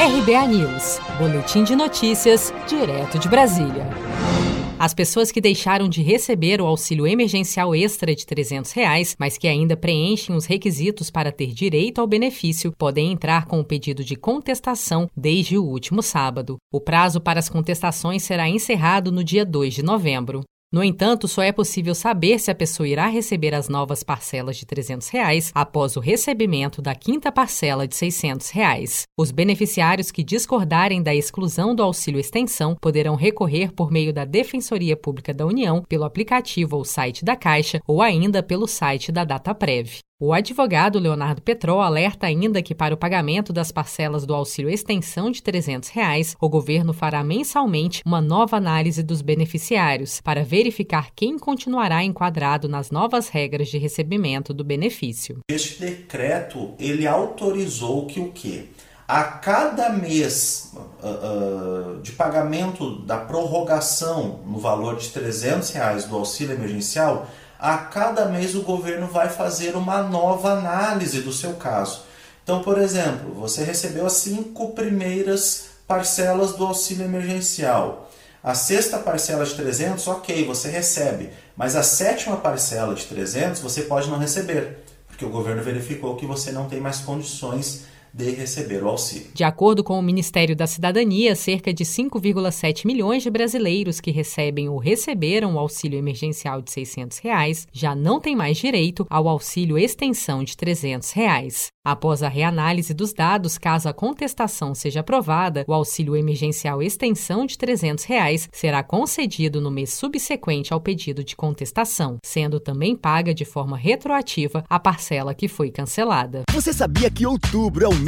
RBA News, Boletim de Notícias, direto de Brasília. As pessoas que deixaram de receber o auxílio emergencial extra de 300 reais, mas que ainda preenchem os requisitos para ter direito ao benefício, podem entrar com o pedido de contestação desde o último sábado. O prazo para as contestações será encerrado no dia 2 de novembro. No entanto, só é possível saber se a pessoa irá receber as novas parcelas de 300 reais após o recebimento da quinta parcela de 600 reais. Os beneficiários que discordarem da exclusão do auxílio extensão poderão recorrer por meio da Defensoria Pública da União, pelo aplicativo ou site da Caixa ou ainda pelo site da DataPrev. O advogado Leonardo Petró alerta ainda que para o pagamento das parcelas do auxílio extensão de 300 reais, o governo fará mensalmente uma nova análise dos beneficiários para verificar quem continuará enquadrado nas novas regras de recebimento do benefício. Este decreto ele autorizou que o quê? A cada mês uh, uh, de pagamento da prorrogação no valor de 300 reais do auxílio emergencial, a cada mês o governo vai fazer uma nova análise do seu caso. Então, por exemplo, você recebeu as cinco primeiras parcelas do auxílio emergencial. A sexta parcela de 300, ok, você recebe, mas a sétima parcela de 300 você pode não receber, porque o governo verificou que você não tem mais condições de receber o auxílio. De acordo com o Ministério da Cidadania, cerca de 5,7 milhões de brasileiros que recebem ou receberam o auxílio emergencial de 600 reais já não têm mais direito ao auxílio extensão de 300 reais. Após a reanálise dos dados, caso a contestação seja aprovada, o auxílio emergencial extensão de 300 reais será concedido no mês subsequente ao pedido de contestação, sendo também paga de forma retroativa a parcela que foi cancelada. Você sabia que outubro é o